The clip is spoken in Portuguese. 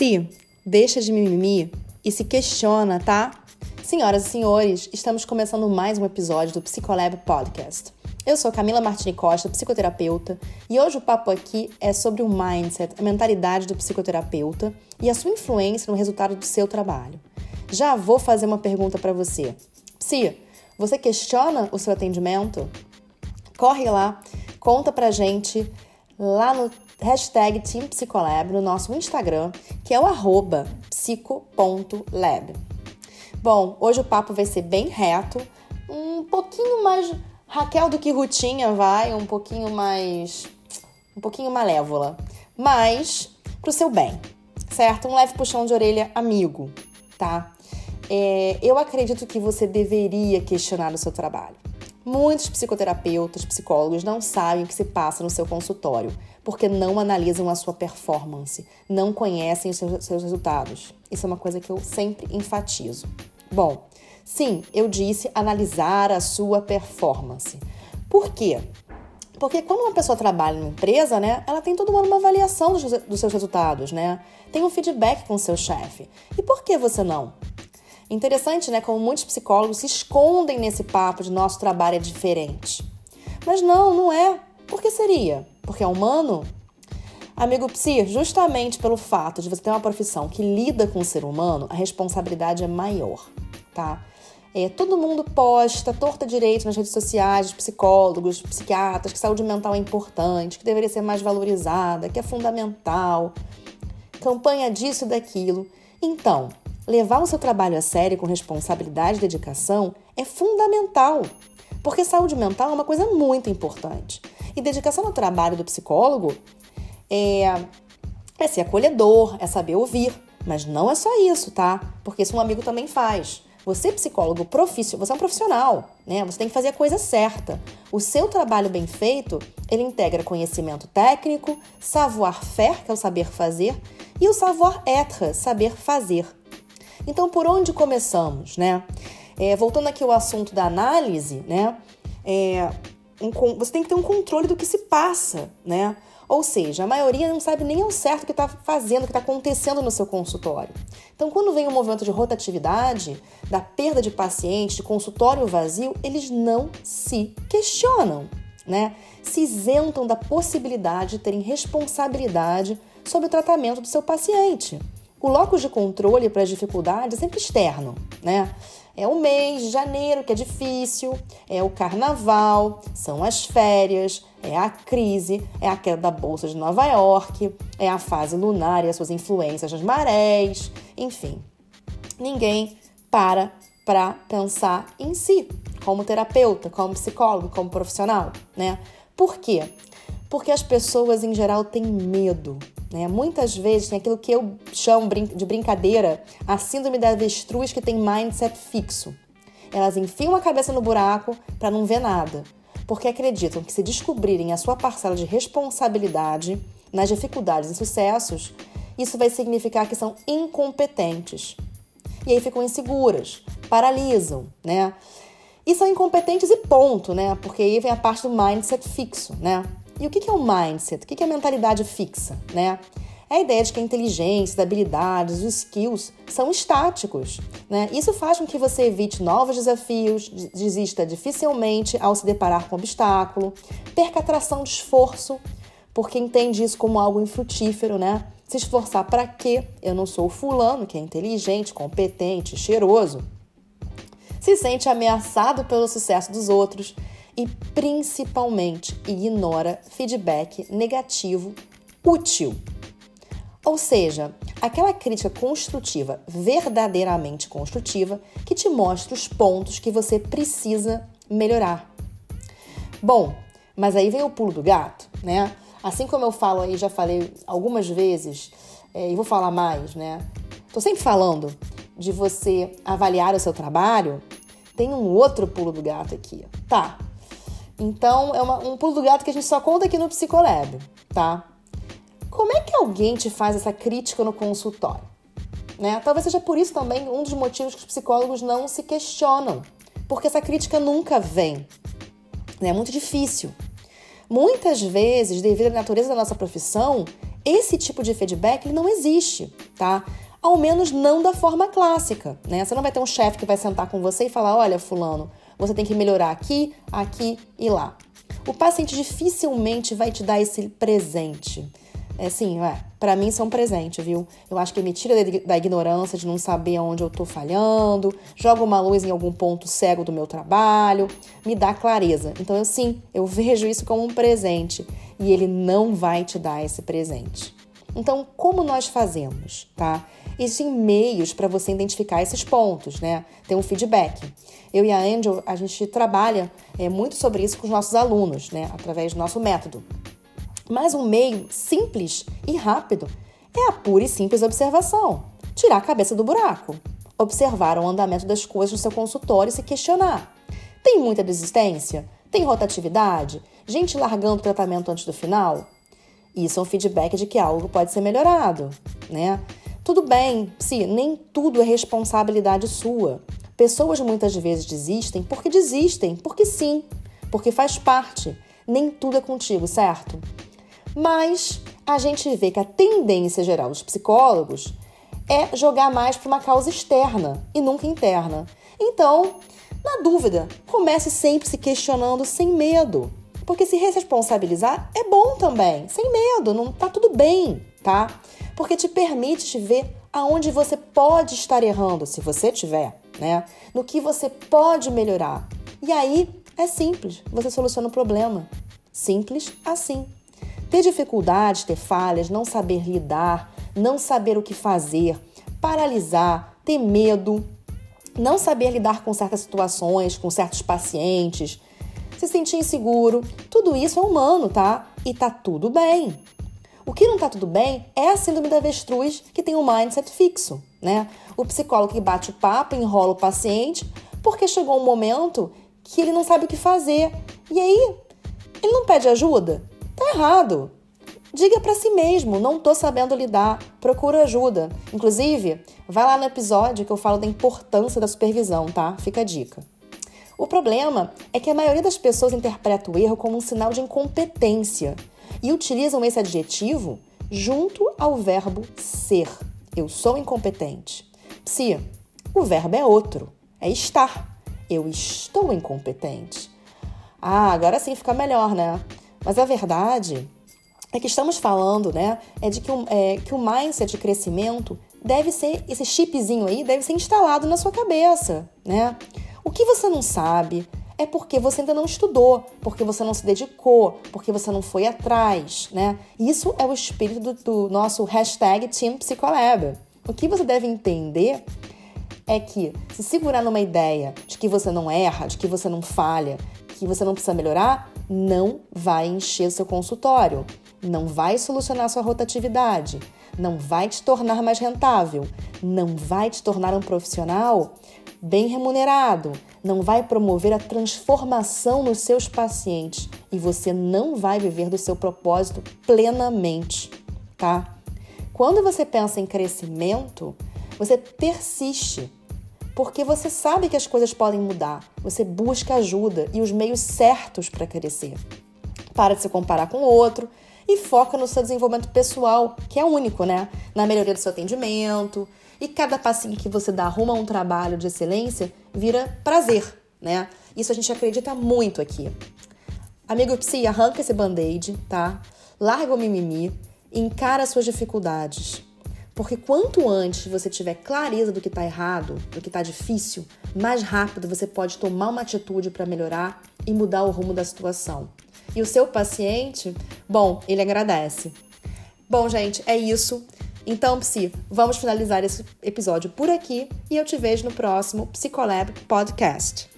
Psi, deixa de mimimi e se questiona, tá? Senhoras e senhores, estamos começando mais um episódio do Psicolab Podcast. Eu sou Camila Martini Costa, psicoterapeuta, e hoje o papo aqui é sobre o mindset, a mentalidade do psicoterapeuta e a sua influência no resultado do seu trabalho. Já vou fazer uma pergunta para você. Psi, você questiona o seu atendimento? Corre lá, conta pra gente lá no hashtag Team Psicolab no nosso Instagram, que é o arroba psico.lab. Bom, hoje o papo vai ser bem reto, um pouquinho mais Raquel do que Rutinha vai, um pouquinho mais. um pouquinho malévola, mas pro seu bem, certo? Um leve puxão de orelha amigo, tá? É, eu acredito que você deveria questionar o seu trabalho. Muitos psicoterapeutas, psicólogos não sabem o que se passa no seu consultório, porque não analisam a sua performance, não conhecem os seus, seus resultados. Isso é uma coisa que eu sempre enfatizo. Bom, sim, eu disse analisar a sua performance. Por quê? Porque quando uma pessoa trabalha numa empresa, né, ela tem todo ano uma avaliação dos, dos seus resultados, né? Tem um feedback com o seu chefe. E por que você não? Interessante, né, como muitos psicólogos se escondem nesse papo de nosso trabalho é diferente. Mas não, não é. Por que seria? Porque é humano? Amigo psi, justamente pelo fato de você ter uma profissão que lida com o ser humano, a responsabilidade é maior, tá? É, todo mundo posta torta direito nas redes sociais, psicólogos, psiquiatras, que saúde mental é importante, que deveria ser mais valorizada, que é fundamental, campanha disso e daquilo. Então, levar o seu trabalho a sério com responsabilidade e dedicação é fundamental, porque saúde mental é uma coisa muito importante. E dedicação ao trabalho do psicólogo é, é ser acolhedor, é saber ouvir. Mas não é só isso, tá? Porque isso um amigo também faz. Você, psicólogo profissional, você é um profissional, né? Você tem que fazer a coisa certa. O seu trabalho bem feito, ele integra conhecimento técnico, savoir-faire, que é o saber fazer, e o savoir-être, saber fazer. Então, por onde começamos, né? É, voltando aqui ao assunto da análise, né? É, um, você tem que ter um controle do que se passa, né? Ou seja, a maioria não sabe nem ao certo o que está fazendo, o que está acontecendo no seu consultório. Então, quando vem o um movimento de rotatividade, da perda de paciente, de consultório vazio, eles não se questionam, né? Se isentam da possibilidade de terem responsabilidade sobre o tratamento do seu paciente. O locus de controle para as dificuldades é sempre externo, né? É o mês de janeiro que é difícil, é o carnaval, são as férias, é a crise, é a queda da bolsa de Nova York, é a fase lunar e as suas influências nas marés, enfim. Ninguém para para pensar em si, como terapeuta, como psicólogo, como profissional, né? Por quê? Porque as pessoas em geral têm medo né? Muitas vezes tem aquilo que eu chamo de brincadeira a síndrome da avestruz que tem mindset fixo. Elas enfiam a cabeça no buraco para não ver nada, porque acreditam que se descobrirem a sua parcela de responsabilidade nas dificuldades e sucessos, isso vai significar que são incompetentes. E aí ficam inseguras, paralisam, né? E são incompetentes e ponto, né? Porque aí vem a parte do mindset fixo, né? E o que é o mindset? O que é a mentalidade fixa, né? É a ideia de que a inteligência, as habilidades, os skills são estáticos. Né? Isso faz com que você evite novos desafios, desista dificilmente ao se deparar com obstáculo, perca a atração de esforço, porque entende isso como algo infrutífero, né? Se esforçar para quê? Eu não sou o fulano que é inteligente, competente, cheiroso. Se sente ameaçado pelo sucesso dos outros e principalmente ignora feedback negativo útil. Ou seja, aquela crítica construtiva, verdadeiramente construtiva, que te mostra os pontos que você precisa melhorar. Bom, mas aí vem o pulo do gato, né? Assim como eu falo aí, já falei algumas vezes, é, e vou falar mais, né? Tô sempre falando de você avaliar o seu trabalho, tem um outro pulo do gato aqui. Tá, então, é uma, um pulo do gato que a gente só conta aqui no Psicolab, tá? Como é que alguém te faz essa crítica no consultório? Né? Talvez seja por isso também um dos motivos que os psicólogos não se questionam, porque essa crítica nunca vem. É muito difícil. Muitas vezes, devido à natureza da nossa profissão, esse tipo de feedback não existe, tá? Ao menos não da forma clássica, né? Você não vai ter um chefe que vai sentar com você e falar: olha, Fulano, você tem que melhorar aqui, aqui e lá. O paciente dificilmente vai te dar esse presente. É assim, é, para mim isso é um presente, viu? Eu acho que me tira da ignorância de não saber onde eu tô falhando, joga uma luz em algum ponto cego do meu trabalho, me dá clareza. Então eu sim, eu vejo isso como um presente e ele não vai te dar esse presente. Então, como nós fazemos, tá? Existem meios para você identificar esses pontos, né? Tem um feedback. Eu e a Angel, a gente trabalha é, muito sobre isso com os nossos alunos, né? Através do nosso método. Mas um meio simples e rápido é a pura e simples observação. Tirar a cabeça do buraco. Observar o andamento das coisas no seu consultório e se questionar. Tem muita desistência? Tem rotatividade? Gente largando o tratamento antes do final? Isso é um feedback de que algo pode ser melhorado, né? Tudo bem, se nem tudo é responsabilidade sua. Pessoas muitas vezes desistem porque desistem, porque sim, porque faz parte. Nem tudo é contigo, certo? Mas a gente vê que a tendência geral dos psicólogos é jogar mais para uma causa externa e nunca interna. Então, na dúvida, comece sempre se questionando sem medo. Porque se responsabilizar é bom também, sem medo, não tá tudo bem, tá? Porque te permite te ver aonde você pode estar errando, se você tiver, né? No que você pode melhorar. E aí é simples, você soluciona o problema. Simples assim. Ter dificuldades, ter falhas, não saber lidar, não saber o que fazer, paralisar, ter medo, não saber lidar com certas situações, com certos pacientes, se sentir inseguro, tudo isso é humano, tá? E tá tudo bem. O que não tá tudo bem é a síndrome da avestruz que tem um mindset fixo, né? O psicólogo que bate o papo, enrola o paciente, porque chegou um momento que ele não sabe o que fazer. E aí, ele não pede ajuda? Tá errado. Diga para si mesmo, não tô sabendo lidar, procura ajuda. Inclusive, vai lá no episódio que eu falo da importância da supervisão, tá? Fica a dica. O problema é que a maioria das pessoas interpreta o erro como um sinal de incompetência e utilizam esse adjetivo junto ao verbo ser. Eu sou incompetente. Psi, o verbo é outro, é estar. Eu estou incompetente. Ah, agora sim fica melhor, né? Mas a verdade é que estamos falando, né, é de que o, é, que o mindset de crescimento deve ser, esse chipzinho aí deve ser instalado na sua cabeça, né? O que você não sabe é porque você ainda não estudou, porque você não se dedicou, porque você não foi atrás, né? Isso é o espírito do, do nosso hashtag Team Psicolab. O que você deve entender é que se segurar numa ideia de que você não erra, de que você não falha, que você não precisa melhorar, não vai encher seu consultório, não vai solucionar sua rotatividade, não vai te tornar mais rentável, não vai te tornar um profissional bem remunerado, não vai promover a transformação nos seus pacientes e você não vai viver do seu propósito plenamente, tá? Quando você pensa em crescimento, você persiste, porque você sabe que as coisas podem mudar, você busca ajuda e os meios certos para crescer. Para de se comparar com o outro, e foca no seu desenvolvimento pessoal, que é único, né? Na melhoria do seu atendimento. E cada passinho que você dá rumo a um trabalho de excelência vira prazer, né? Isso a gente acredita muito aqui. Amigo Psi, arranca esse band-aid, tá? Larga o mimimi, encara as suas dificuldades. Porque quanto antes você tiver clareza do que está errado, do que está difícil, mais rápido você pode tomar uma atitude para melhorar e mudar o rumo da situação. E o seu paciente, bom, ele agradece. Bom, gente, é isso. Então, Psi, vamos finalizar esse episódio por aqui e eu te vejo no próximo Psicolab Podcast.